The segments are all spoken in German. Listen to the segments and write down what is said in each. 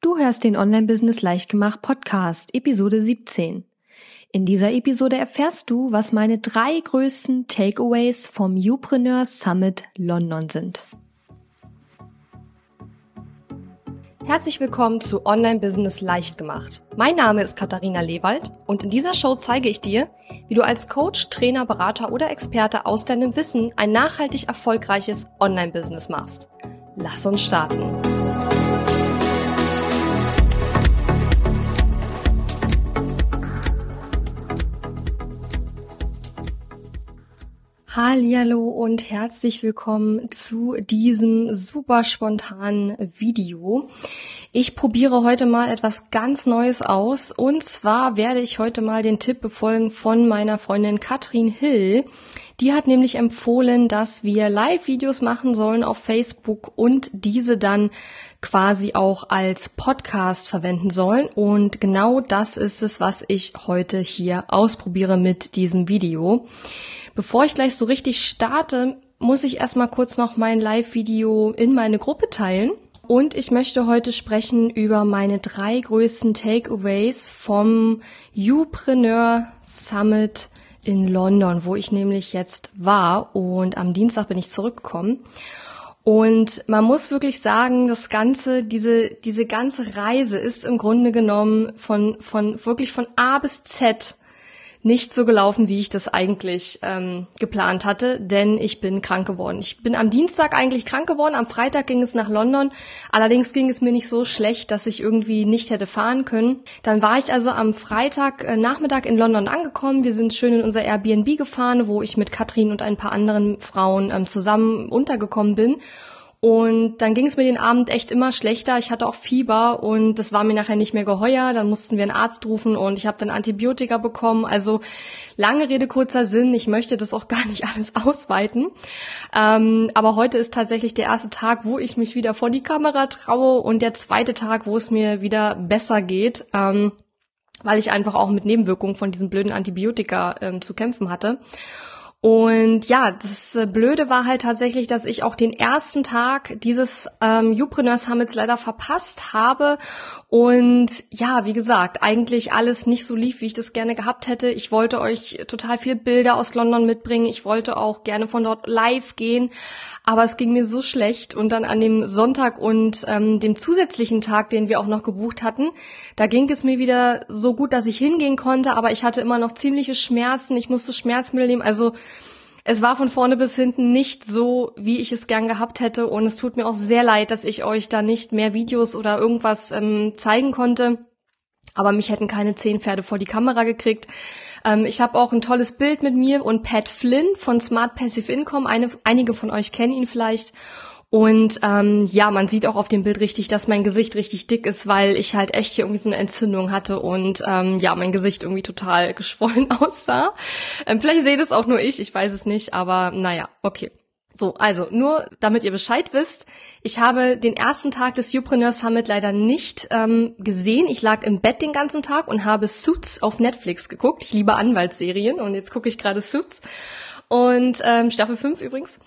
Du hörst den Online-Business Leichtgemacht Podcast, Episode 17. In dieser Episode erfährst du, was meine drei größten Takeaways vom Upreneur Summit London sind. Herzlich willkommen zu Online-Business Leichtgemacht. Mein Name ist Katharina Lewald und in dieser Show zeige ich dir, wie du als Coach, Trainer, Berater oder Experte aus deinem Wissen ein nachhaltig erfolgreiches Online-Business machst. Lass uns starten. Hallo und herzlich willkommen zu diesem super spontanen Video. Ich probiere heute mal etwas ganz Neues aus und zwar werde ich heute mal den Tipp befolgen von meiner Freundin Katrin Hill. Die hat nämlich empfohlen, dass wir Live-Videos machen sollen auf Facebook und diese dann quasi auch als Podcast verwenden sollen. Und genau das ist es, was ich heute hier ausprobiere mit diesem Video. Bevor ich gleich so richtig starte, muss ich erstmal kurz noch mein Live-Video in meine Gruppe teilen. Und ich möchte heute sprechen über meine drei größten Takeaways vom Upreneur Summit in London, wo ich nämlich jetzt war und am Dienstag bin ich zurückgekommen. Und man muss wirklich sagen, das ganze, diese, diese ganze Reise ist im Grunde genommen von, von, wirklich von A bis Z nicht so gelaufen, wie ich das eigentlich ähm, geplant hatte, denn ich bin krank geworden. Ich bin am Dienstag eigentlich krank geworden, am Freitag ging es nach London. Allerdings ging es mir nicht so schlecht, dass ich irgendwie nicht hätte fahren können. Dann war ich also am Freitag äh, Nachmittag in London angekommen. Wir sind schön in unser Airbnb gefahren, wo ich mit Katrin und ein paar anderen Frauen ähm, zusammen untergekommen bin. Und dann ging es mir den Abend echt immer schlechter. Ich hatte auch Fieber und das war mir nachher nicht mehr geheuer. Dann mussten wir einen Arzt rufen und ich habe dann Antibiotika bekommen. Also lange Rede, kurzer Sinn. Ich möchte das auch gar nicht alles ausweiten. Ähm, aber heute ist tatsächlich der erste Tag, wo ich mich wieder vor die Kamera traue und der zweite Tag, wo es mir wieder besser geht. Ähm, weil ich einfach auch mit Nebenwirkungen von diesem blöden Antibiotika ähm, zu kämpfen hatte. Und ja, das äh, Blöde war halt tatsächlich, dass ich auch den ersten Tag dieses ähm, Upreneur Summits leider verpasst habe. Und ja, wie gesagt, eigentlich alles nicht so lief, wie ich das gerne gehabt hätte. Ich wollte euch total viele Bilder aus London mitbringen. Ich wollte auch gerne von dort live gehen. Aber es ging mir so schlecht und dann an dem Sonntag und ähm, dem zusätzlichen Tag, den wir auch noch gebucht hatten, da ging es mir wieder so gut, dass ich hingehen konnte, aber ich hatte immer noch ziemliche Schmerzen. Ich musste Schmerzmittel nehmen. Also es war von vorne bis hinten nicht so, wie ich es gern gehabt hätte. Und es tut mir auch sehr leid, dass ich euch da nicht mehr Videos oder irgendwas ähm, zeigen konnte. Aber mich hätten keine zehn Pferde vor die Kamera gekriegt. Ähm, ich habe auch ein tolles Bild mit mir und Pat Flynn von Smart Passive Income. Eine, einige von euch kennen ihn vielleicht. Und ähm, ja, man sieht auch auf dem Bild richtig, dass mein Gesicht richtig dick ist, weil ich halt echt hier irgendwie so eine Entzündung hatte und ähm, ja, mein Gesicht irgendwie total geschwollen aussah. Ähm, vielleicht seht es auch nur ich, ich weiß es nicht, aber naja, okay. So, also nur damit ihr Bescheid wisst, ich habe den ersten Tag des Upreneur Summit leider nicht ähm, gesehen. Ich lag im Bett den ganzen Tag und habe Suits auf Netflix geguckt. Ich liebe Anwaltsserien und jetzt gucke ich gerade Suits und ähm, Staffel 5 übrigens.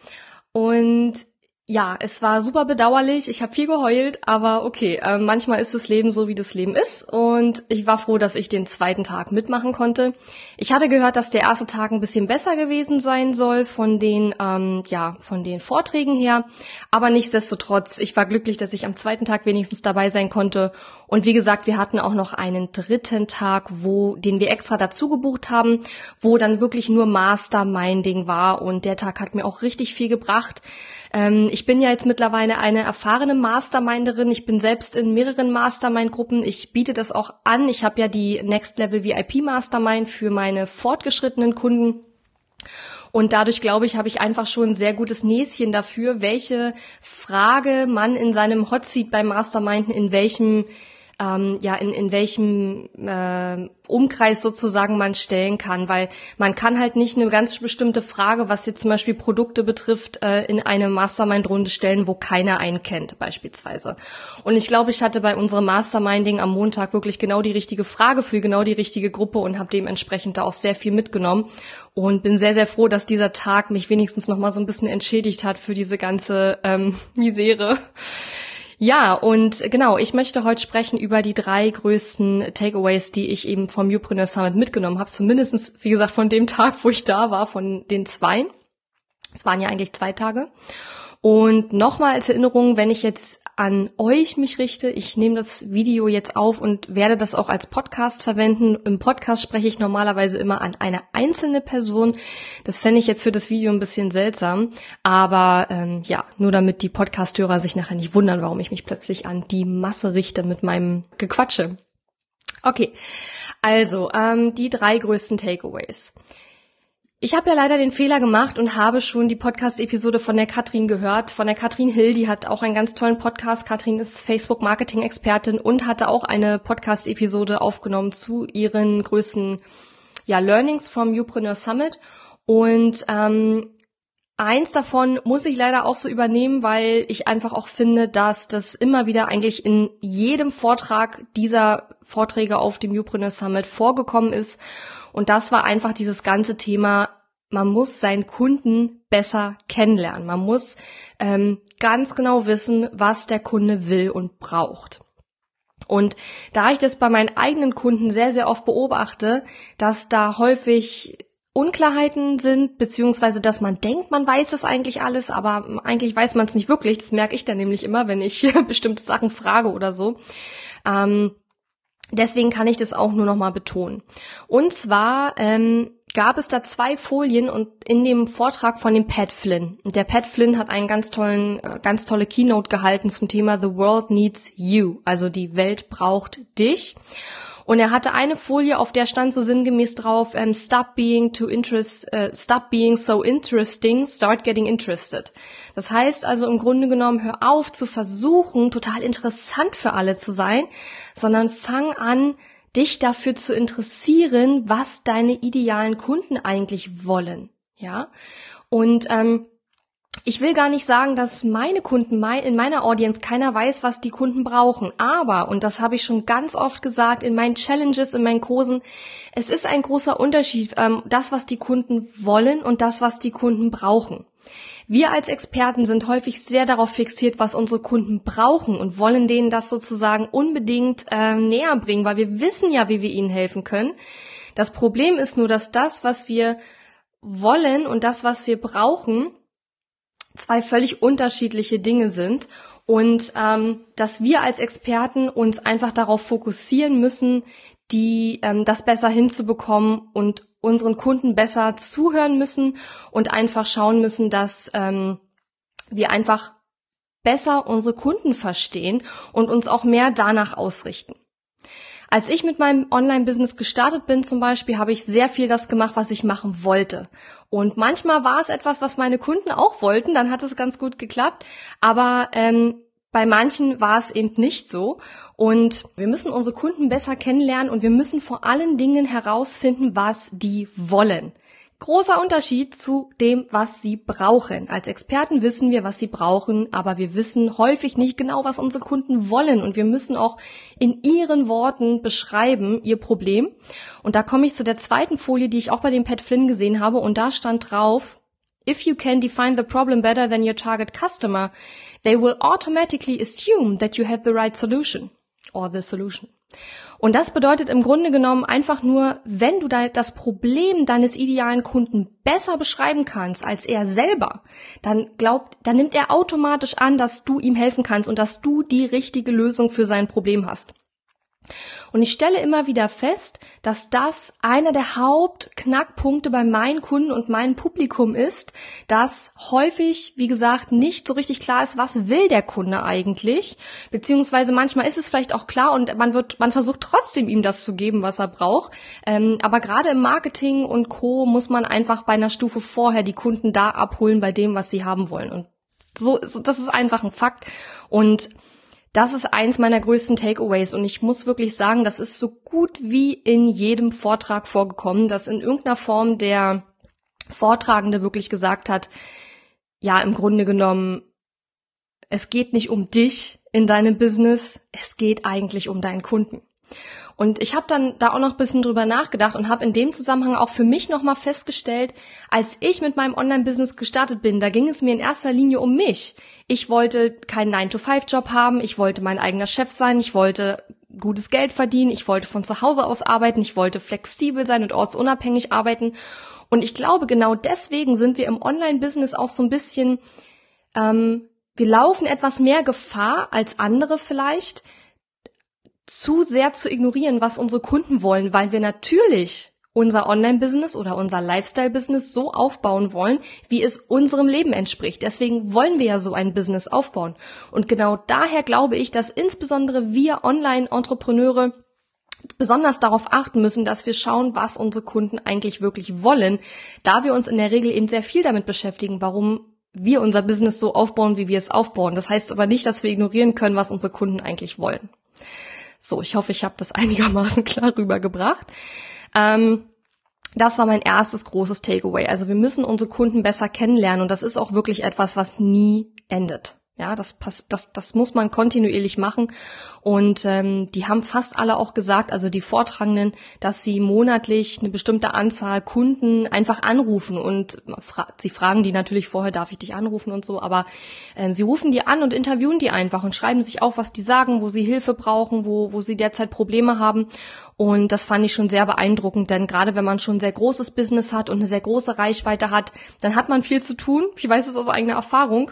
Und ja, es war super bedauerlich. Ich habe viel geheult, aber okay, äh, manchmal ist das Leben so, wie das Leben ist. Und ich war froh, dass ich den zweiten Tag mitmachen konnte. Ich hatte gehört, dass der erste Tag ein bisschen besser gewesen sein soll von den, ähm, ja, von den Vorträgen her. Aber nichtsdestotrotz, ich war glücklich, dass ich am zweiten Tag wenigstens dabei sein konnte. Und wie gesagt, wir hatten auch noch einen dritten Tag, wo, den wir extra dazu gebucht haben, wo dann wirklich nur Masterminding war. Und der Tag hat mir auch richtig viel gebracht. Ähm, ich bin ja jetzt mittlerweile eine erfahrene Masterminderin. Ich bin selbst in mehreren Mastermind-Gruppen. Ich biete das auch an. Ich habe ja die Next Level VIP Mastermind für meine fortgeschrittenen Kunden. Und dadurch, glaube ich, habe ich einfach schon ein sehr gutes Näschen dafür, welche Frage man in seinem Hotseat beim Masterminden in welchem ähm, ja in, in welchem äh, Umkreis sozusagen man stellen kann, weil man kann halt nicht eine ganz bestimmte Frage, was jetzt zum Beispiel Produkte betrifft, äh, in eine Mastermind-Runde stellen, wo keiner einen kennt beispielsweise. Und ich glaube, ich hatte bei unserem Masterminding am Montag wirklich genau die richtige Frage für genau die richtige Gruppe und habe dementsprechend da auch sehr viel mitgenommen und bin sehr, sehr froh, dass dieser Tag mich wenigstens noch mal so ein bisschen entschädigt hat für diese ganze ähm, Misere. Ja, und genau, ich möchte heute sprechen über die drei größten Takeaways, die ich eben vom Upreneur Summit mitgenommen habe. Zumindestens, wie gesagt, von dem Tag, wo ich da war, von den zwei. Es waren ja eigentlich zwei Tage. Und nochmal als Erinnerung, wenn ich jetzt an euch mich richte, ich nehme das Video jetzt auf und werde das auch als Podcast verwenden. Im Podcast spreche ich normalerweise immer an eine einzelne Person. Das fände ich jetzt für das Video ein bisschen seltsam. Aber ähm, ja, nur damit die Podcasthörer sich nachher nicht wundern, warum ich mich plötzlich an die Masse richte mit meinem Gequatsche. Okay, also ähm, die drei größten Takeaways. Ich habe ja leider den Fehler gemacht und habe schon die Podcast-Episode von der Katrin gehört. Von der Katrin Hill, die hat auch einen ganz tollen Podcast. Katrin ist Facebook-Marketing-Expertin und hatte auch eine Podcast-Episode aufgenommen zu ihren größten ja, Learnings vom Upreneur Summit. Und ähm, eins davon muss ich leider auch so übernehmen, weil ich einfach auch finde, dass das immer wieder eigentlich in jedem Vortrag dieser Vorträge auf dem Upreneur Summit vorgekommen ist. Und das war einfach dieses ganze Thema, man muss seinen Kunden besser kennenlernen. Man muss ähm, ganz genau wissen, was der Kunde will und braucht. Und da ich das bei meinen eigenen Kunden sehr, sehr oft beobachte, dass da häufig Unklarheiten sind, beziehungsweise dass man denkt, man weiß es eigentlich alles, aber eigentlich weiß man es nicht wirklich. Das merke ich dann nämlich immer, wenn ich bestimmte Sachen frage oder so. Ähm, Deswegen kann ich das auch nur noch mal betonen. Und zwar ähm, gab es da zwei Folien und in dem Vortrag von dem Pat Flynn. Und der Pat Flynn hat einen ganz tollen, äh, ganz tolle Keynote gehalten zum Thema The World Needs You. Also die Welt braucht dich. Und er hatte eine Folie, auf der stand so sinngemäß drauf, ähm, stop being too interest, äh, stop being so interesting, start getting interested. Das heißt also im Grunde genommen, hör auf zu versuchen, total interessant für alle zu sein, sondern fang an, dich dafür zu interessieren, was deine idealen Kunden eigentlich wollen. Ja. Und ähm, ich will gar nicht sagen, dass meine Kunden in meiner Audience keiner weiß, was die Kunden brauchen. Aber, und das habe ich schon ganz oft gesagt in meinen Challenges, in meinen Kursen, es ist ein großer Unterschied, ähm, das, was die Kunden wollen und das, was die Kunden brauchen. Wir als Experten sind häufig sehr darauf fixiert, was unsere Kunden brauchen und wollen denen das sozusagen unbedingt äh, näher bringen, weil wir wissen ja, wie wir ihnen helfen können. Das Problem ist nur, dass das, was wir wollen und das, was wir brauchen, zwei völlig unterschiedliche Dinge sind und ähm, dass wir als Experten uns einfach darauf fokussieren müssen, die ähm, das besser hinzubekommen und unseren Kunden besser zuhören müssen und einfach schauen müssen, dass ähm, wir einfach besser unsere Kunden verstehen und uns auch mehr danach ausrichten. Als ich mit meinem Online-Business gestartet bin zum Beispiel, habe ich sehr viel das gemacht, was ich machen wollte. Und manchmal war es etwas, was meine Kunden auch wollten, dann hat es ganz gut geklappt. Aber ähm, bei manchen war es eben nicht so. Und wir müssen unsere Kunden besser kennenlernen und wir müssen vor allen Dingen herausfinden, was die wollen. Großer Unterschied zu dem, was sie brauchen. Als Experten wissen wir, was sie brauchen, aber wir wissen häufig nicht genau, was unsere Kunden wollen. Und wir müssen auch in ihren Worten beschreiben, ihr Problem. Und da komme ich zu der zweiten Folie, die ich auch bei dem Pat Flynn gesehen habe. Und da stand drauf, If you can define the problem better than your target customer, they will automatically assume that you have the right solution or the solution. Und das bedeutet im Grunde genommen einfach nur, wenn du das Problem deines idealen Kunden besser beschreiben kannst als er selber, dann glaubt, dann nimmt er automatisch an, dass du ihm helfen kannst und dass du die richtige Lösung für sein Problem hast. Und ich stelle immer wieder fest, dass das einer der Hauptknackpunkte bei meinen Kunden und meinem Publikum ist, dass häufig, wie gesagt, nicht so richtig klar ist, was will der Kunde eigentlich, beziehungsweise manchmal ist es vielleicht auch klar und man wird, man versucht trotzdem ihm das zu geben, was er braucht. Ähm, aber gerade im Marketing und Co. muss man einfach bei einer Stufe vorher die Kunden da abholen bei dem, was sie haben wollen. Und so, so das ist einfach ein Fakt. Und das ist eins meiner größten Takeaways und ich muss wirklich sagen, das ist so gut wie in jedem Vortrag vorgekommen, dass in irgendeiner Form der Vortragende wirklich gesagt hat, ja, im Grunde genommen, es geht nicht um dich in deinem Business, es geht eigentlich um deinen Kunden. Und ich habe dann da auch noch ein bisschen drüber nachgedacht und habe in dem Zusammenhang auch für mich nochmal festgestellt, als ich mit meinem Online-Business gestartet bin, da ging es mir in erster Linie um mich. Ich wollte keinen 9-to-5-Job haben, ich wollte mein eigener Chef sein, ich wollte gutes Geld verdienen, ich wollte von zu Hause aus arbeiten, ich wollte flexibel sein und ortsunabhängig arbeiten. Und ich glaube, genau deswegen sind wir im Online-Business auch so ein bisschen, ähm, wir laufen etwas mehr Gefahr als andere vielleicht, zu sehr zu ignorieren, was unsere Kunden wollen, weil wir natürlich unser Online-Business oder unser Lifestyle-Business so aufbauen wollen, wie es unserem Leben entspricht. Deswegen wollen wir ja so ein Business aufbauen. Und genau daher glaube ich, dass insbesondere wir Online-Entrepreneure besonders darauf achten müssen, dass wir schauen, was unsere Kunden eigentlich wirklich wollen, da wir uns in der Regel eben sehr viel damit beschäftigen, warum wir unser Business so aufbauen, wie wir es aufbauen. Das heißt aber nicht, dass wir ignorieren können, was unsere Kunden eigentlich wollen. So, ich hoffe, ich habe das einigermaßen klar rübergebracht. Ähm, das war mein erstes großes Takeaway. Also wir müssen unsere Kunden besser kennenlernen und das ist auch wirklich etwas, was nie endet. Ja, das, pass das, das muss man kontinuierlich machen. Und ähm, die haben fast alle auch gesagt, also die Vortragenden, dass sie monatlich eine bestimmte Anzahl Kunden einfach anrufen. Und fra sie fragen die natürlich vorher, darf ich dich anrufen und so, aber ähm, sie rufen die an und interviewen die einfach und schreiben sich auf, was die sagen, wo sie Hilfe brauchen, wo, wo sie derzeit Probleme haben. Und das fand ich schon sehr beeindruckend, denn gerade wenn man schon ein sehr großes Business hat und eine sehr große Reichweite hat, dann hat man viel zu tun. Ich weiß es aus eigener Erfahrung.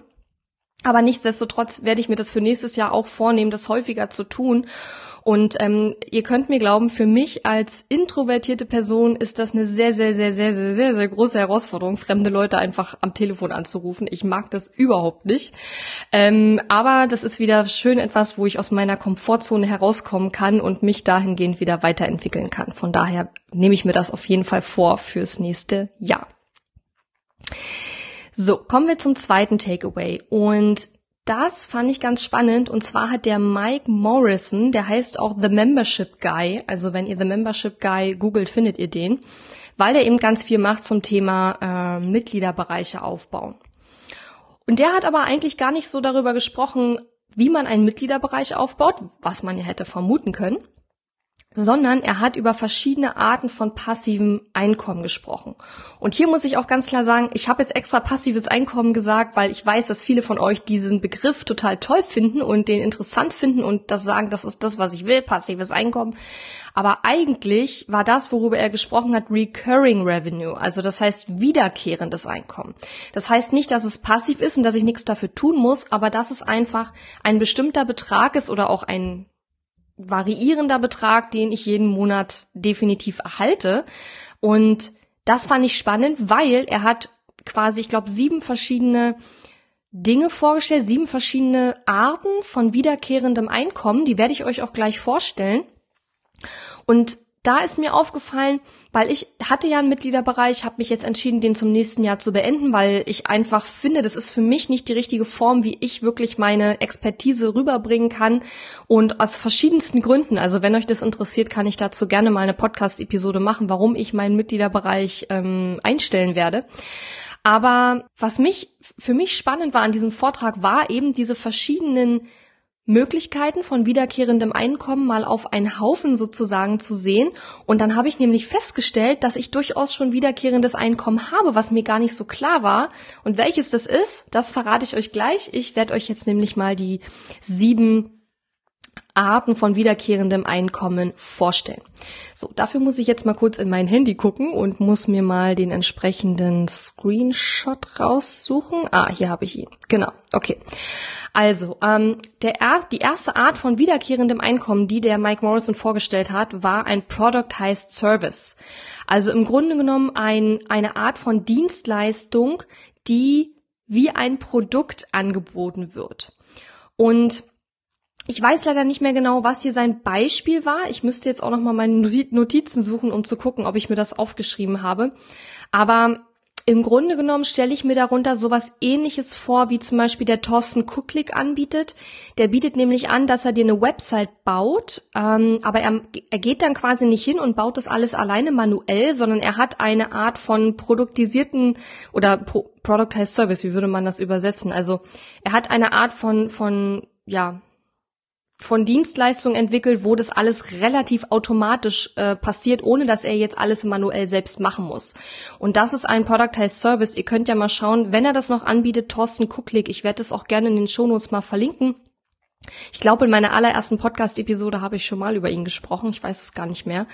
Aber nichtsdestotrotz werde ich mir das für nächstes Jahr auch vornehmen, das häufiger zu tun. Und ähm, ihr könnt mir glauben, für mich als introvertierte Person ist das eine sehr, sehr, sehr, sehr, sehr, sehr, sehr große Herausforderung, fremde Leute einfach am Telefon anzurufen. Ich mag das überhaupt nicht. Ähm, aber das ist wieder schön etwas, wo ich aus meiner Komfortzone herauskommen kann und mich dahingehend wieder weiterentwickeln kann. Von daher nehme ich mir das auf jeden Fall vor fürs nächste Jahr. So, kommen wir zum zweiten Takeaway. Und das fand ich ganz spannend. Und zwar hat der Mike Morrison, der heißt auch The Membership Guy. Also wenn ihr The Membership Guy googelt, findet ihr den. Weil er eben ganz viel macht zum Thema äh, Mitgliederbereiche aufbauen. Und der hat aber eigentlich gar nicht so darüber gesprochen, wie man einen Mitgliederbereich aufbaut, was man ja hätte vermuten können, sondern er hat über verschiedene Arten von passivem Einkommen gesprochen. Und hier muss ich auch ganz klar sagen, ich habe jetzt extra passives Einkommen gesagt, weil ich weiß, dass viele von euch diesen Begriff total toll finden und den interessant finden und das sagen, das ist das, was ich will, passives Einkommen. Aber eigentlich war das, worüber er gesprochen hat, Recurring Revenue, also das heißt wiederkehrendes Einkommen. Das heißt nicht, dass es passiv ist und dass ich nichts dafür tun muss, aber dass es einfach ein bestimmter Betrag ist oder auch ein variierender Betrag, den ich jeden Monat definitiv erhalte. Und das fand ich spannend, weil er hat quasi, ich glaube, sieben verschiedene Dinge vorgestellt, sieben verschiedene Arten von wiederkehrendem Einkommen. Die werde ich euch auch gleich vorstellen. Und da ist mir aufgefallen, weil ich hatte ja einen Mitgliederbereich, habe mich jetzt entschieden, den zum nächsten Jahr zu beenden, weil ich einfach finde, das ist für mich nicht die richtige Form, wie ich wirklich meine Expertise rüberbringen kann und aus verschiedensten Gründen. Also wenn euch das interessiert, kann ich dazu gerne mal eine Podcast-Episode machen, warum ich meinen Mitgliederbereich ähm, einstellen werde. Aber was mich für mich spannend war an diesem Vortrag, war eben diese verschiedenen Möglichkeiten von wiederkehrendem Einkommen mal auf einen Haufen sozusagen zu sehen. Und dann habe ich nämlich festgestellt, dass ich durchaus schon wiederkehrendes Einkommen habe, was mir gar nicht so klar war. Und welches das ist, das verrate ich euch gleich. Ich werde euch jetzt nämlich mal die sieben Arten von wiederkehrendem Einkommen vorstellen. So, dafür muss ich jetzt mal kurz in mein Handy gucken und muss mir mal den entsprechenden Screenshot raussuchen. Ah, hier habe ich ihn. Genau, okay. Also, ähm, der erst, die erste Art von wiederkehrendem Einkommen, die der Mike Morrison vorgestellt hat, war ein Productized Service. Also im Grunde genommen ein, eine Art von Dienstleistung, die wie ein Produkt angeboten wird. Und ich weiß leider nicht mehr genau, was hier sein Beispiel war. Ich müsste jetzt auch noch mal meine Notizen suchen, um zu gucken, ob ich mir das aufgeschrieben habe. Aber im Grunde genommen stelle ich mir darunter sowas ähnliches vor, wie zum Beispiel der Thorsten Kucklick anbietet. Der bietet nämlich an, dass er dir eine Website baut, ähm, aber er, er geht dann quasi nicht hin und baut das alles alleine manuell, sondern er hat eine Art von produktisierten oder Pro Productized Service, wie würde man das übersetzen? Also er hat eine Art von, von ja, von Dienstleistungen entwickelt, wo das alles relativ automatisch äh, passiert, ohne dass er jetzt alles manuell selbst machen muss. Und das ist ein Productized Service. Ihr könnt ja mal schauen, wenn er das noch anbietet, Thorsten Kucklick. Ich werde das auch gerne in den Shownotes mal verlinken. Ich glaube, in meiner allerersten Podcast-Episode habe ich schon mal über ihn gesprochen. Ich weiß es gar nicht mehr,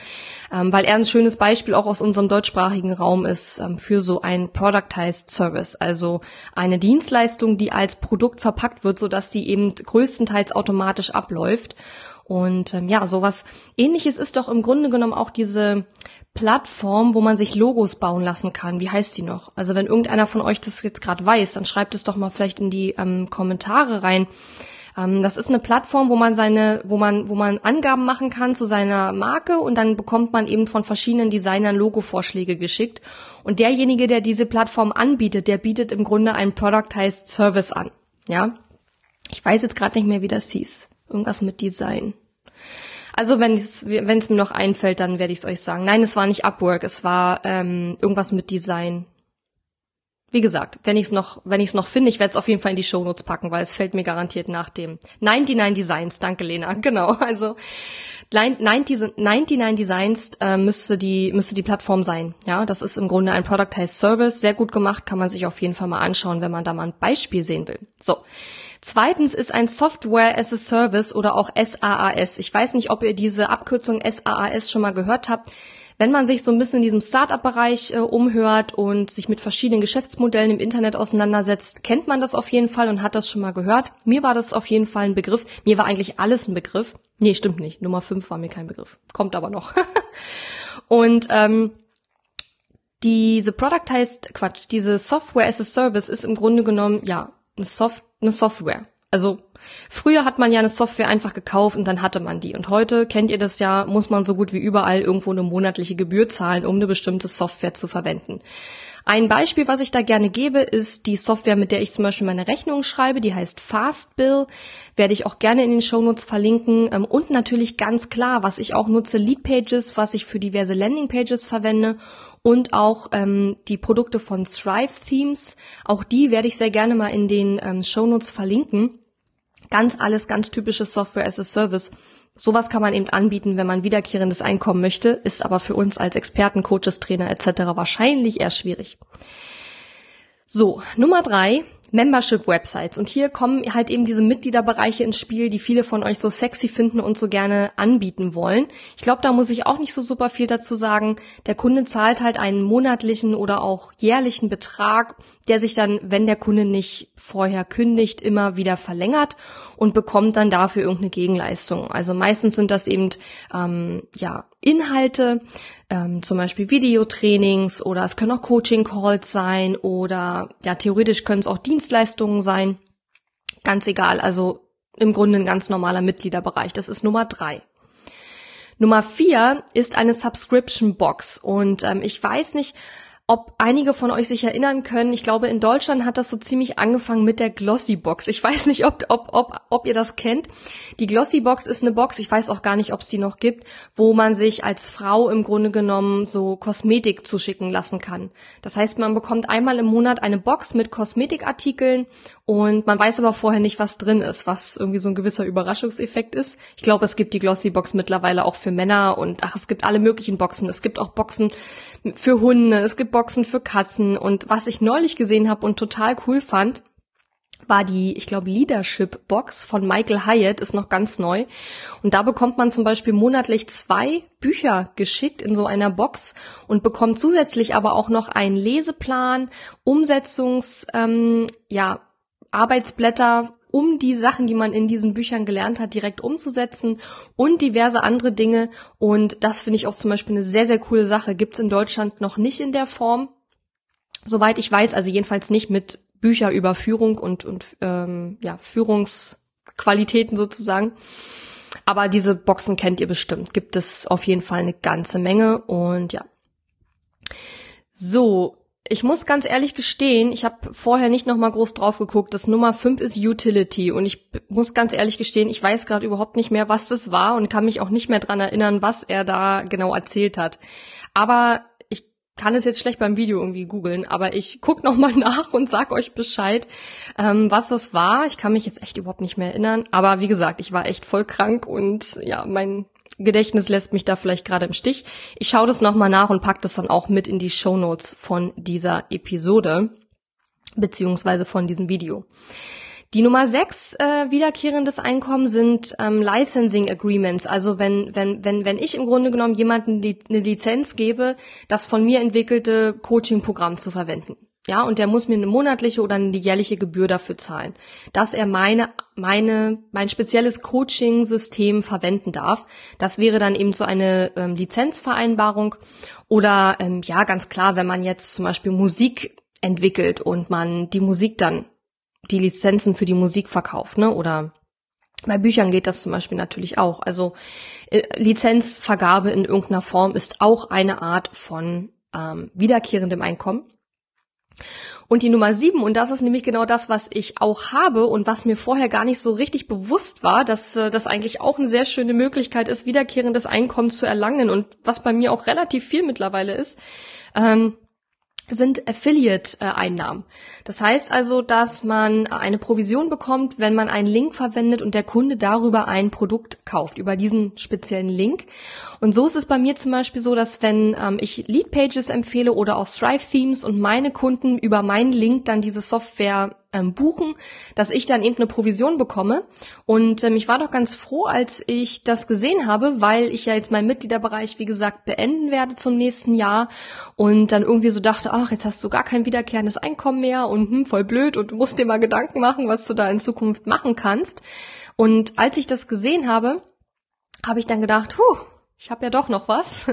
ähm, weil er ein schönes Beispiel auch aus unserem deutschsprachigen Raum ist ähm, für so ein Productized Service, also eine Dienstleistung, die als Produkt verpackt wird, so dass sie eben größtenteils automatisch abläuft. Und ähm, ja, sowas ähnliches ist doch im Grunde genommen auch diese Plattform, wo man sich Logos bauen lassen kann. Wie heißt die noch? Also wenn irgendeiner von euch das jetzt gerade weiß, dann schreibt es doch mal vielleicht in die ähm, Kommentare rein. Ähm, das ist eine Plattform, wo man seine, wo man, wo man Angaben machen kann zu seiner Marke und dann bekommt man eben von verschiedenen Designern Logo-Vorschläge geschickt. Und derjenige, der diese Plattform anbietet, der bietet im Grunde einen Productized Service an. Ja. Ich weiß jetzt gerade nicht mehr, wie das hieß. Irgendwas mit Design. Also wenn es wenn es mir noch einfällt, dann werde ich es euch sagen. Nein, es war nicht Upwork, es war ähm, irgendwas mit Design. Wie gesagt, wenn ich es noch, wenn ich es noch finde, ich werde es auf jeden Fall in die Shownotes packen, weil es fällt mir garantiert nach dem 99 Designs. Danke, Lena. Genau. Also 99 Designs äh, müsste die müsste die Plattform sein. Ja, das ist im Grunde ein Productized Service, sehr gut gemacht, kann man sich auf jeden Fall mal anschauen, wenn man da mal ein Beispiel sehen will. So. Zweitens ist ein Software as a Service oder auch SaaS. Ich weiß nicht, ob ihr diese Abkürzung SaaS schon mal gehört habt. Wenn man sich so ein bisschen in diesem Startup-Bereich äh, umhört und sich mit verschiedenen Geschäftsmodellen im Internet auseinandersetzt, kennt man das auf jeden Fall und hat das schon mal gehört. Mir war das auf jeden Fall ein Begriff. Mir war eigentlich alles ein Begriff. Nee, stimmt nicht. Nummer 5 war mir kein Begriff. Kommt aber noch. und ähm, diese Productized, Quatsch, diese Software as a Service ist im Grunde genommen, ja, eine, Soft, eine Software. Also früher hat man ja eine Software einfach gekauft und dann hatte man die. Und heute, kennt ihr das ja, muss man so gut wie überall irgendwo eine monatliche Gebühr zahlen, um eine bestimmte Software zu verwenden. Ein Beispiel, was ich da gerne gebe, ist die Software, mit der ich zum Beispiel meine Rechnung schreibe. Die heißt Fastbill. Werde ich auch gerne in den Shownotes verlinken. Ähm, und natürlich ganz klar, was ich auch nutze, Leadpages, was ich für diverse Landingpages verwende und auch ähm, die Produkte von Thrive Themes. Auch die werde ich sehr gerne mal in den ähm, Shownotes verlinken. Ganz alles, ganz typisches Software as a Service. Sowas kann man eben anbieten, wenn man wiederkehrendes Einkommen möchte, ist aber für uns als Experten, Coaches, Trainer etc. wahrscheinlich eher schwierig. So, Nummer drei, Membership-Websites. Und hier kommen halt eben diese Mitgliederbereiche ins Spiel, die viele von euch so sexy finden und so gerne anbieten wollen. Ich glaube, da muss ich auch nicht so super viel dazu sagen. Der Kunde zahlt halt einen monatlichen oder auch jährlichen Betrag, der sich dann, wenn der Kunde nicht vorher kündigt, immer wieder verlängert und bekommt dann dafür irgendeine Gegenleistung. Also meistens sind das eben ähm, ja Inhalte, ähm, zum Beispiel Videotrainings oder es können auch Coaching-Calls sein oder ja theoretisch können es auch Dienstleistungen sein. Ganz egal, also im Grunde ein ganz normaler Mitgliederbereich. Das ist Nummer drei. Nummer vier ist eine Subscription Box und ähm, ich weiß nicht, ob einige von euch sich erinnern können, ich glaube, in Deutschland hat das so ziemlich angefangen mit der Glossy Box. Ich weiß nicht, ob, ob, ob, ob ihr das kennt. Die Glossy Box ist eine Box, ich weiß auch gar nicht, ob es die noch gibt, wo man sich als Frau im Grunde genommen so Kosmetik zuschicken lassen kann. Das heißt, man bekommt einmal im Monat eine Box mit Kosmetikartikeln und man weiß aber vorher nicht, was drin ist, was irgendwie so ein gewisser Überraschungseffekt ist. Ich glaube, es gibt die Glossy Box mittlerweile auch für Männer und ach, es gibt alle möglichen Boxen. Es gibt auch Boxen für Hunde, es gibt Boxen für Katzen und was ich neulich gesehen habe und total cool fand, war die, ich glaube, Leadership Box von Michael Hyatt, ist noch ganz neu. Und da bekommt man zum Beispiel monatlich zwei Bücher geschickt in so einer Box und bekommt zusätzlich aber auch noch einen Leseplan, Umsetzungs, ähm, ja, Arbeitsblätter, um die Sachen, die man in diesen Büchern gelernt hat, direkt umzusetzen und diverse andere Dinge. Und das finde ich auch zum Beispiel eine sehr, sehr coole Sache. Gibt es in Deutschland noch nicht in der Form. Soweit ich weiß, also jedenfalls nicht mit Bücher über Führung und, und ähm, ja, Führungsqualitäten sozusagen. Aber diese Boxen kennt ihr bestimmt. Gibt es auf jeden Fall eine ganze Menge und ja. So, ich muss ganz ehrlich gestehen, ich habe vorher nicht noch mal groß drauf geguckt. Das Nummer 5 ist Utility und ich muss ganz ehrlich gestehen, ich weiß gerade überhaupt nicht mehr, was das war und kann mich auch nicht mehr dran erinnern, was er da genau erzählt hat. Aber ich kann es jetzt schlecht beim Video irgendwie googeln, aber ich guck noch mal nach und sag euch Bescheid, ähm, was das war. Ich kann mich jetzt echt überhaupt nicht mehr erinnern, aber wie gesagt, ich war echt voll krank und ja, mein Gedächtnis lässt mich da vielleicht gerade im Stich. Ich schaue das noch mal nach und pack das dann auch mit in die Show Notes von dieser Episode beziehungsweise von diesem Video. Die Nummer sechs äh, wiederkehrendes Einkommen sind ähm, Licensing Agreements. Also wenn, wenn, wenn, wenn ich im Grunde genommen jemanden die, eine Lizenz gebe, das von mir entwickelte Coaching-Programm zu verwenden. Ja, und der muss mir eine monatliche oder eine jährliche Gebühr dafür zahlen, dass er meine, meine, mein spezielles Coaching-System verwenden darf. Das wäre dann eben so eine ähm, Lizenzvereinbarung. Oder ähm, ja, ganz klar, wenn man jetzt zum Beispiel Musik entwickelt und man die Musik dann die Lizenzen für die Musik verkauft, ne? Oder bei Büchern geht das zum Beispiel natürlich auch. Also äh, Lizenzvergabe in irgendeiner Form ist auch eine Art von ähm, wiederkehrendem Einkommen. Und die Nummer sieben, und das ist nämlich genau das, was ich auch habe und was mir vorher gar nicht so richtig bewusst war, dass äh, das eigentlich auch eine sehr schöne Möglichkeit ist, wiederkehrendes Einkommen zu erlangen und was bei mir auch relativ viel mittlerweile ist. Ähm, sind Affiliate-Einnahmen. Das heißt also, dass man eine Provision bekommt, wenn man einen Link verwendet und der Kunde darüber ein Produkt kauft, über diesen speziellen Link. Und so ist es bei mir zum Beispiel so, dass wenn ähm, ich Lead-Pages empfehle oder auch Strive-Themes und meine Kunden über meinen Link dann diese Software ähm, buchen, dass ich dann eben eine Provision bekomme. Und ähm, ich war doch ganz froh, als ich das gesehen habe, weil ich ja jetzt meinen Mitgliederbereich, wie gesagt, beenden werde zum nächsten Jahr und dann irgendwie so dachte, ach, jetzt hast du gar kein wiederkehrendes Einkommen mehr und hm, voll blöd und du musst dir mal Gedanken machen, was du da in Zukunft machen kannst. Und als ich das gesehen habe, habe ich dann gedacht, huh, ich habe ja doch noch was.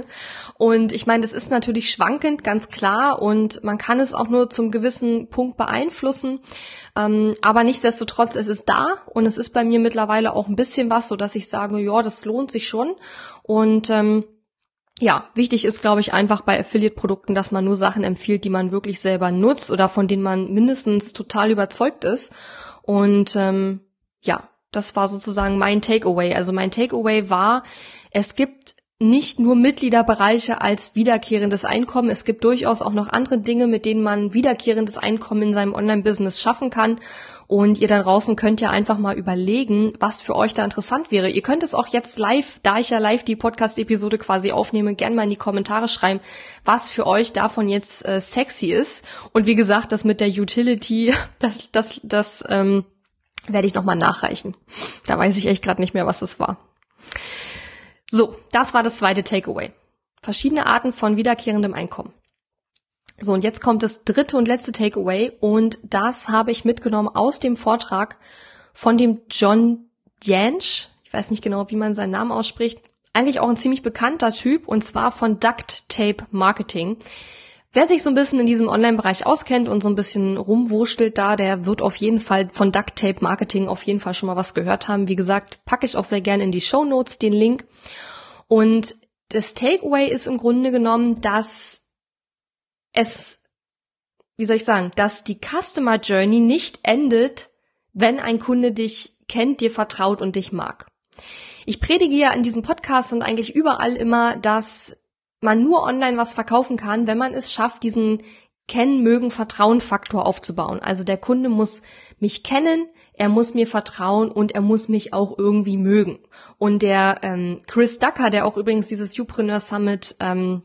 Und ich meine, das ist natürlich schwankend, ganz klar, und man kann es auch nur zum gewissen Punkt beeinflussen. Ähm, aber nichtsdestotrotz, es ist da und es ist bei mir mittlerweile auch ein bisschen was, so dass ich sage, ja, das lohnt sich schon. Und ähm, ja, wichtig ist, glaube ich, einfach bei Affiliate-Produkten, dass man nur Sachen empfiehlt, die man wirklich selber nutzt oder von denen man mindestens total überzeugt ist. Und ähm, ja, das war sozusagen mein Takeaway. Also mein Takeaway war, es gibt nicht nur Mitgliederbereiche als wiederkehrendes Einkommen. Es gibt durchaus auch noch andere Dinge, mit denen man wiederkehrendes Einkommen in seinem Online-Business schaffen kann. Und ihr da draußen könnt ja einfach mal überlegen, was für euch da interessant wäre. Ihr könnt es auch jetzt live, da ich ja live die Podcast-Episode quasi aufnehme, gerne mal in die Kommentare schreiben, was für euch davon jetzt äh, sexy ist. Und wie gesagt, das mit der Utility, das, das, das ähm, werde ich nochmal nachreichen. Da weiß ich echt gerade nicht mehr, was das war. So, das war das zweite Takeaway. Verschiedene Arten von wiederkehrendem Einkommen. So, und jetzt kommt das dritte und letzte Takeaway und das habe ich mitgenommen aus dem Vortrag von dem John Jansch. Ich weiß nicht genau, wie man seinen Namen ausspricht. Eigentlich auch ein ziemlich bekannter Typ und zwar von Duct Tape Marketing. Wer sich so ein bisschen in diesem Online-Bereich auskennt und so ein bisschen rumwurschtelt da, der wird auf jeden Fall von Duct Tape Marketing auf jeden Fall schon mal was gehört haben. Wie gesagt, packe ich auch sehr gerne in die Show Notes den Link. Und das Takeaway ist im Grunde genommen, dass es, wie soll ich sagen, dass die Customer Journey nicht endet, wenn ein Kunde dich kennt, dir vertraut und dich mag. Ich predige ja in diesem Podcast und eigentlich überall immer, dass man nur online was verkaufen kann, wenn man es schafft, diesen Kennen, Mögen, Vertrauen-Faktor aufzubauen. Also der Kunde muss mich kennen, er muss mir vertrauen und er muss mich auch irgendwie mögen. Und der ähm, Chris Ducker, der auch übrigens dieses Upreneur Summit ähm,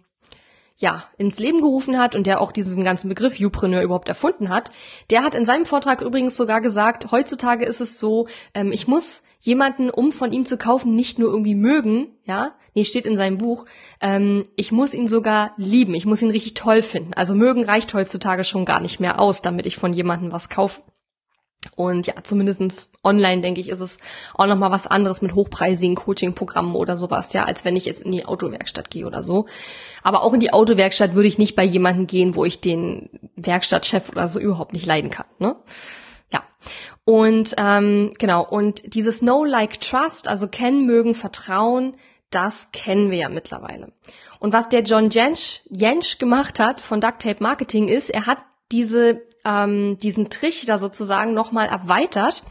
ja, ins Leben gerufen hat und der auch diesen ganzen Begriff Upreneur überhaupt erfunden hat, der hat in seinem Vortrag übrigens sogar gesagt, heutzutage ist es so, ähm, ich muss jemanden, um von ihm zu kaufen, nicht nur irgendwie mögen, ja, nee, steht in seinem Buch, ähm, ich muss ihn sogar lieben, ich muss ihn richtig toll finden. Also mögen reicht heutzutage schon gar nicht mehr aus, damit ich von jemandem was kaufe. Und ja, zumindestens online, denke ich, ist es auch nochmal was anderes mit hochpreisigen Coaching-Programmen oder sowas, ja, als wenn ich jetzt in die Autowerkstatt gehe oder so. Aber auch in die Autowerkstatt würde ich nicht bei jemandem gehen, wo ich den Werkstattchef oder so überhaupt nicht leiden kann, ne? Ja. Und ähm, genau, und dieses Know, Like, Trust, also kennen, mögen, vertrauen, das kennen wir ja mittlerweile. Und was der John Jensch, Jensch gemacht hat von Duct Tape Marketing ist, er hat diese, ähm, diesen Trichter sozusagen nochmal erweitert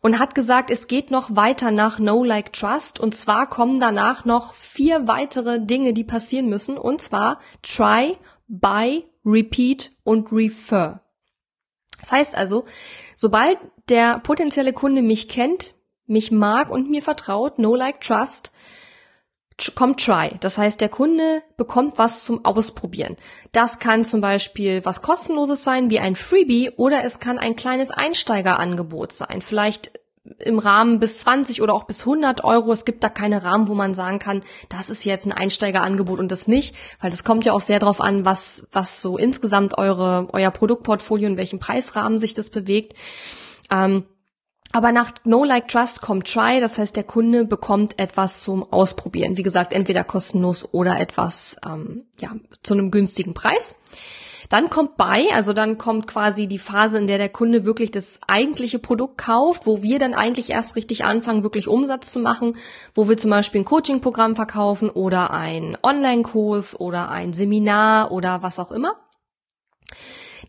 und hat gesagt, es geht noch weiter nach Know Like Trust und zwar kommen danach noch vier weitere Dinge, die passieren müssen und zwar Try, Buy, Repeat und Refer. Das heißt also, sobald der potenzielle Kunde mich kennt, mich mag und mir vertraut, no like trust, kommt Try. Das heißt, der Kunde bekommt was zum Ausprobieren. Das kann zum Beispiel was kostenloses sein, wie ein Freebie, oder es kann ein kleines Einsteigerangebot sein. Vielleicht im Rahmen bis 20 oder auch bis 100 Euro. Es gibt da keine Rahmen, wo man sagen kann, das ist jetzt ein Einsteigerangebot und das nicht, weil das kommt ja auch sehr darauf an, was, was so insgesamt eure, euer Produktportfolio in welchem Preisrahmen sich das bewegt. Ähm, aber nach No Like Trust kommt Try, das heißt, der Kunde bekommt etwas zum Ausprobieren. Wie gesagt, entweder kostenlos oder etwas ähm, ja, zu einem günstigen Preis. Dann kommt Buy, also dann kommt quasi die Phase, in der der Kunde wirklich das eigentliche Produkt kauft, wo wir dann eigentlich erst richtig anfangen, wirklich Umsatz zu machen, wo wir zum Beispiel ein Coaching-Programm verkaufen oder ein Online-Kurs oder ein Seminar oder was auch immer.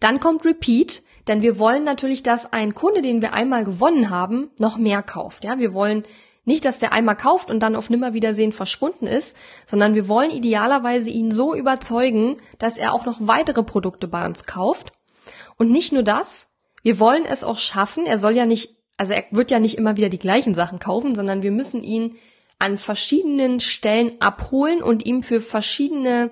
Dann kommt Repeat. Denn wir wollen natürlich, dass ein Kunde, den wir einmal gewonnen haben, noch mehr kauft. Ja, wir wollen nicht, dass der einmal kauft und dann auf Nimmerwiedersehen verschwunden ist, sondern wir wollen idealerweise ihn so überzeugen, dass er auch noch weitere Produkte bei uns kauft. Und nicht nur das, wir wollen es auch schaffen, er soll ja nicht, also er wird ja nicht immer wieder die gleichen Sachen kaufen, sondern wir müssen ihn an verschiedenen Stellen abholen und ihm für verschiedene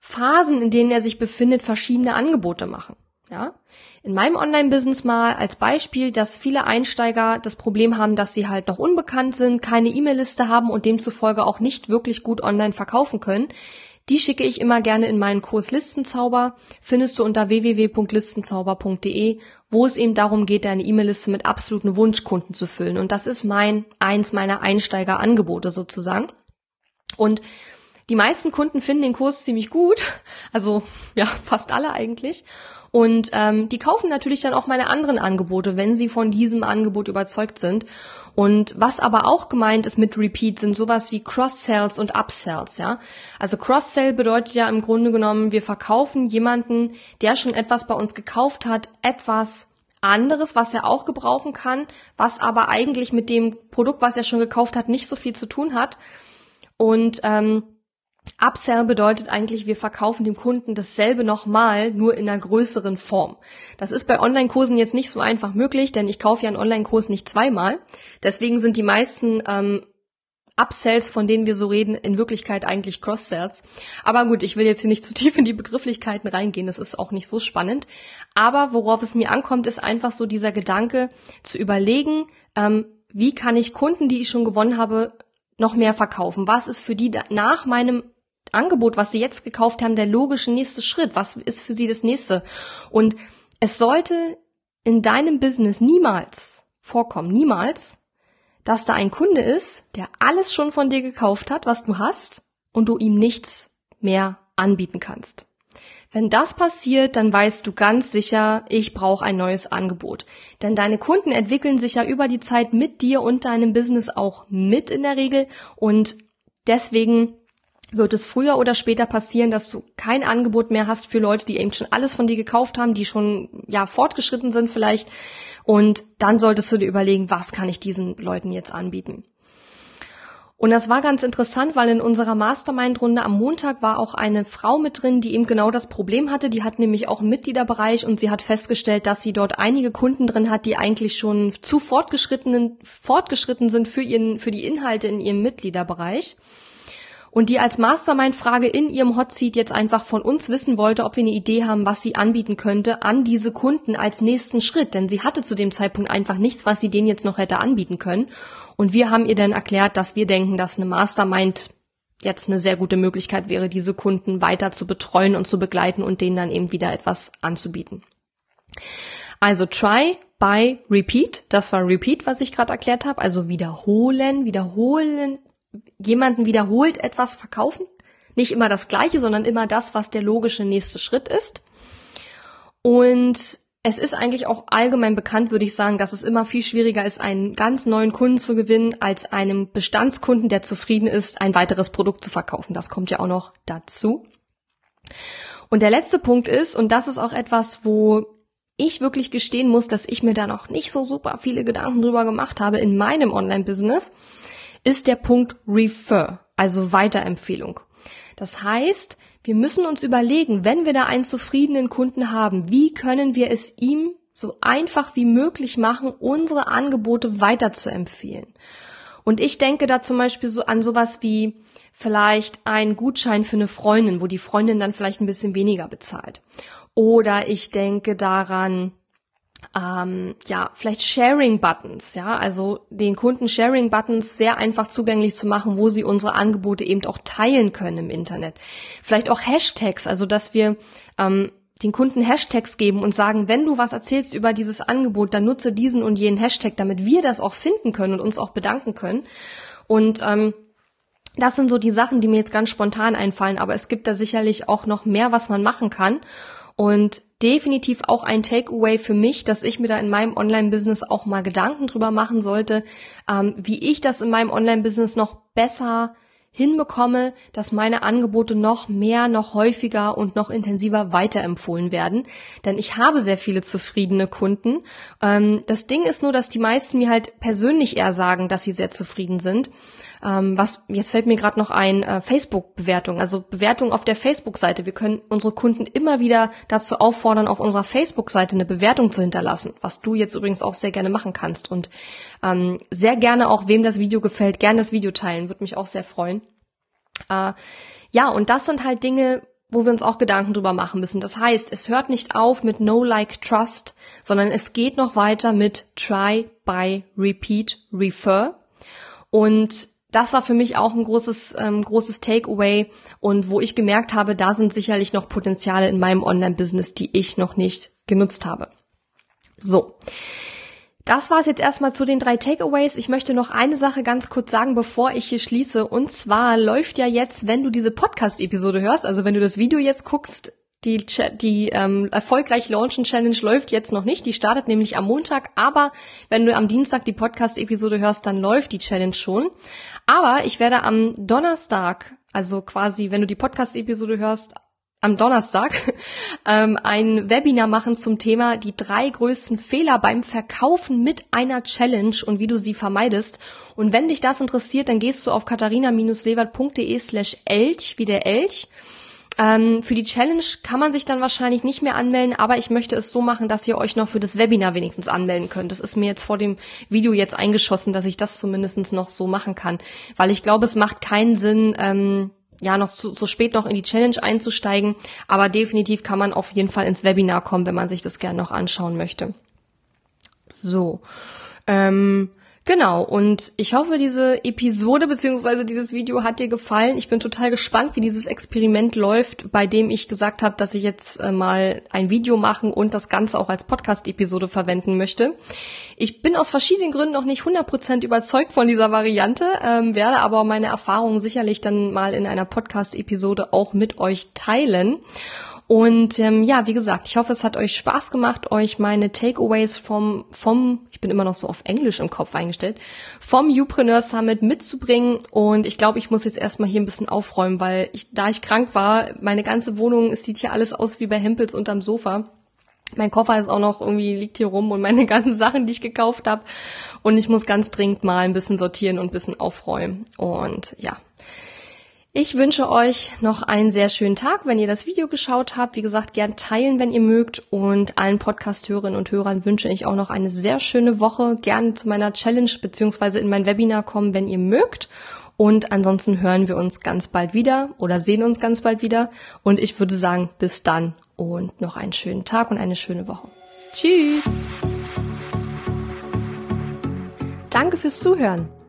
Phasen, in denen er sich befindet, verschiedene Angebote machen. Ja? In meinem Online-Business mal als Beispiel, dass viele Einsteiger das Problem haben, dass sie halt noch unbekannt sind, keine E-Mail-Liste haben und demzufolge auch nicht wirklich gut online verkaufen können. Die schicke ich immer gerne in meinen Kurs Listenzauber. Findest du unter www.listenzauber.de, wo es eben darum geht, deine E-Mail-Liste mit absoluten Wunschkunden zu füllen. Und das ist mein, eins meiner Einsteigerangebote sozusagen. Und die meisten Kunden finden den Kurs ziemlich gut. Also, ja, fast alle eigentlich. Und ähm, die kaufen natürlich dann auch meine anderen Angebote, wenn sie von diesem Angebot überzeugt sind. Und was aber auch gemeint ist mit Repeat, sind sowas wie Cross-Sells und Upsells, ja. Also Cross-Sell bedeutet ja im Grunde genommen, wir verkaufen jemanden, der schon etwas bei uns gekauft hat, etwas anderes, was er auch gebrauchen kann, was aber eigentlich mit dem Produkt, was er schon gekauft hat, nicht so viel zu tun hat. Und ähm, Upsell bedeutet eigentlich, wir verkaufen dem Kunden dasselbe nochmal, nur in einer größeren Form. Das ist bei Online-Kursen jetzt nicht so einfach möglich, denn ich kaufe ja einen Online-Kurs nicht zweimal. Deswegen sind die meisten ähm, Upsells, von denen wir so reden, in Wirklichkeit eigentlich Cross-Sells. Aber gut, ich will jetzt hier nicht zu tief in die Begrifflichkeiten reingehen, das ist auch nicht so spannend. Aber worauf es mir ankommt, ist einfach so dieser Gedanke zu überlegen, ähm, wie kann ich Kunden, die ich schon gewonnen habe, noch mehr verkaufen? Was ist für die nach meinem Angebot, was sie jetzt gekauft haben, der logische nächste Schritt? Was ist für sie das nächste? Und es sollte in deinem Business niemals vorkommen, niemals, dass da ein Kunde ist, der alles schon von dir gekauft hat, was du hast, und du ihm nichts mehr anbieten kannst. Wenn das passiert, dann weißt du ganz sicher, ich brauche ein neues Angebot. Denn deine Kunden entwickeln sich ja über die Zeit mit dir und deinem Business auch mit in der Regel und deswegen wird es früher oder später passieren, dass du kein Angebot mehr hast für Leute, die eben schon alles von dir gekauft haben, die schon ja fortgeschritten sind vielleicht. Und dann solltest du dir überlegen, was kann ich diesen Leuten jetzt anbieten. Und das war ganz interessant, weil in unserer Mastermind-Runde am Montag war auch eine Frau mit drin, die eben genau das Problem hatte. Die hat nämlich auch einen Mitgliederbereich und sie hat festgestellt, dass sie dort einige Kunden drin hat, die eigentlich schon zu fortgeschrittenen, fortgeschritten sind für ihren, für die Inhalte in ihrem Mitgliederbereich und die als Mastermind-Frage in ihrem Hotseat jetzt einfach von uns wissen wollte, ob wir eine Idee haben, was sie anbieten könnte an diese Kunden als nächsten Schritt. Denn sie hatte zu dem Zeitpunkt einfach nichts, was sie denen jetzt noch hätte anbieten können. Und wir haben ihr dann erklärt, dass wir denken, dass eine Mastermind jetzt eine sehr gute Möglichkeit wäre, diese Kunden weiter zu betreuen und zu begleiten und denen dann eben wieder etwas anzubieten. Also try, buy, repeat. Das war repeat, was ich gerade erklärt habe. Also wiederholen, wiederholen, jemanden wiederholt etwas verkaufen. Nicht immer das Gleiche, sondern immer das, was der logische nächste Schritt ist. Und es ist eigentlich auch allgemein bekannt, würde ich sagen, dass es immer viel schwieriger ist, einen ganz neuen Kunden zu gewinnen, als einem Bestandskunden, der zufrieden ist, ein weiteres Produkt zu verkaufen. Das kommt ja auch noch dazu. Und der letzte Punkt ist, und das ist auch etwas, wo ich wirklich gestehen muss, dass ich mir da noch nicht so super viele Gedanken drüber gemacht habe in meinem Online-Business, ist der Punkt Refer, also Weiterempfehlung. Das heißt, wir müssen uns überlegen, wenn wir da einen zufriedenen Kunden haben, wie können wir es ihm so einfach wie möglich machen, unsere Angebote weiter zu empfehlen. Und ich denke da zum Beispiel so an sowas wie vielleicht ein Gutschein für eine Freundin, wo die Freundin dann vielleicht ein bisschen weniger bezahlt. Oder ich denke daran, ähm, ja, vielleicht Sharing-Buttons, ja, also den Kunden Sharing-Buttons sehr einfach zugänglich zu machen, wo sie unsere Angebote eben auch teilen können im Internet. Vielleicht auch Hashtags, also dass wir ähm, den Kunden Hashtags geben und sagen, wenn du was erzählst über dieses Angebot, dann nutze diesen und jenen Hashtag, damit wir das auch finden können und uns auch bedanken können. Und ähm, das sind so die Sachen, die mir jetzt ganz spontan einfallen, aber es gibt da sicherlich auch noch mehr, was man machen kann. Und definitiv auch ein Takeaway für mich, dass ich mir da in meinem Online-Business auch mal Gedanken drüber machen sollte, ähm, wie ich das in meinem Online-Business noch besser hinbekomme, dass meine Angebote noch mehr, noch häufiger und noch intensiver weiterempfohlen werden. Denn ich habe sehr viele zufriedene Kunden. Ähm, das Ding ist nur, dass die meisten mir halt persönlich eher sagen, dass sie sehr zufrieden sind. Ähm, was jetzt fällt mir gerade noch ein äh, Facebook-Bewertung, also Bewertung auf der Facebook-Seite. Wir können unsere Kunden immer wieder dazu auffordern, auf unserer Facebook-Seite eine Bewertung zu hinterlassen, was du jetzt übrigens auch sehr gerne machen kannst und ähm, sehr gerne auch wem das Video gefällt, gerne das Video teilen, würde mich auch sehr freuen. Äh, ja, und das sind halt Dinge, wo wir uns auch Gedanken drüber machen müssen. Das heißt, es hört nicht auf mit No Like Trust, sondern es geht noch weiter mit Try, Buy, Repeat, Refer. Und das war für mich auch ein großes, ähm, großes Takeaway und wo ich gemerkt habe, da sind sicherlich noch Potenziale in meinem Online-Business, die ich noch nicht genutzt habe. So. Das war es jetzt erstmal zu den drei Takeaways. Ich möchte noch eine Sache ganz kurz sagen, bevor ich hier schließe. Und zwar läuft ja jetzt, wenn du diese Podcast-Episode hörst, also wenn du das Video jetzt guckst, die, die ähm, erfolgreich Launchen Challenge läuft jetzt noch nicht. Die startet nämlich am Montag, aber wenn du am Dienstag die Podcast-Episode hörst, dann läuft die Challenge schon. Aber ich werde am Donnerstag, also quasi, wenn du die Podcast-Episode hörst, am Donnerstag ähm, ein Webinar machen zum Thema die drei größten Fehler beim Verkaufen mit einer Challenge und wie du sie vermeidest. Und wenn dich das interessiert, dann gehst du auf katharina-lewert.de slash elch, wie der Elch ähm, für die Challenge kann man sich dann wahrscheinlich nicht mehr anmelden, aber ich möchte es so machen, dass ihr euch noch für das Webinar wenigstens anmelden könnt. Das ist mir jetzt vor dem Video jetzt eingeschossen, dass ich das zumindest noch so machen kann. Weil ich glaube, es macht keinen Sinn, ähm, ja, noch so, so spät noch in die Challenge einzusteigen. Aber definitiv kann man auf jeden Fall ins Webinar kommen, wenn man sich das gerne noch anschauen möchte. So. Ähm, Genau, und ich hoffe, diese Episode bzw. dieses Video hat dir gefallen. Ich bin total gespannt, wie dieses Experiment läuft, bei dem ich gesagt habe, dass ich jetzt äh, mal ein Video machen und das Ganze auch als Podcast-Episode verwenden möchte. Ich bin aus verschiedenen Gründen noch nicht 100% überzeugt von dieser Variante, ähm, werde aber meine Erfahrungen sicherlich dann mal in einer Podcast-Episode auch mit euch teilen. Und ähm, ja, wie gesagt, ich hoffe, es hat euch Spaß gemacht, euch meine Takeaways vom, vom, ich bin immer noch so auf Englisch im Kopf eingestellt, vom Upreneur Summit mitzubringen. Und ich glaube, ich muss jetzt erstmal hier ein bisschen aufräumen, weil ich, da ich krank war, meine ganze Wohnung, es sieht hier alles aus wie bei Hempels unterm Sofa. Mein Koffer ist auch noch irgendwie liegt hier rum und meine ganzen Sachen, die ich gekauft habe. Und ich muss ganz dringend mal ein bisschen sortieren und ein bisschen aufräumen. Und ja, ich wünsche euch noch einen sehr schönen Tag, wenn ihr das Video geschaut habt. Wie gesagt, gern teilen, wenn ihr mögt. Und allen Podcast-Hörerinnen und Hörern wünsche ich auch noch eine sehr schöne Woche. Gerne zu meiner Challenge beziehungsweise in mein Webinar kommen, wenn ihr mögt. Und ansonsten hören wir uns ganz bald wieder oder sehen uns ganz bald wieder. Und ich würde sagen, bis dann und noch einen schönen Tag und eine schöne Woche. Tschüss! Danke fürs Zuhören.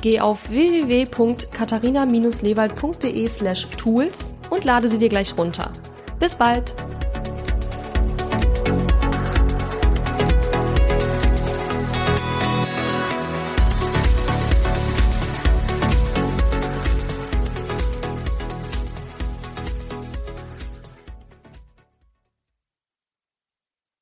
Geh auf www.katharina-lewald.de slash tools und lade sie dir gleich runter. Bis bald!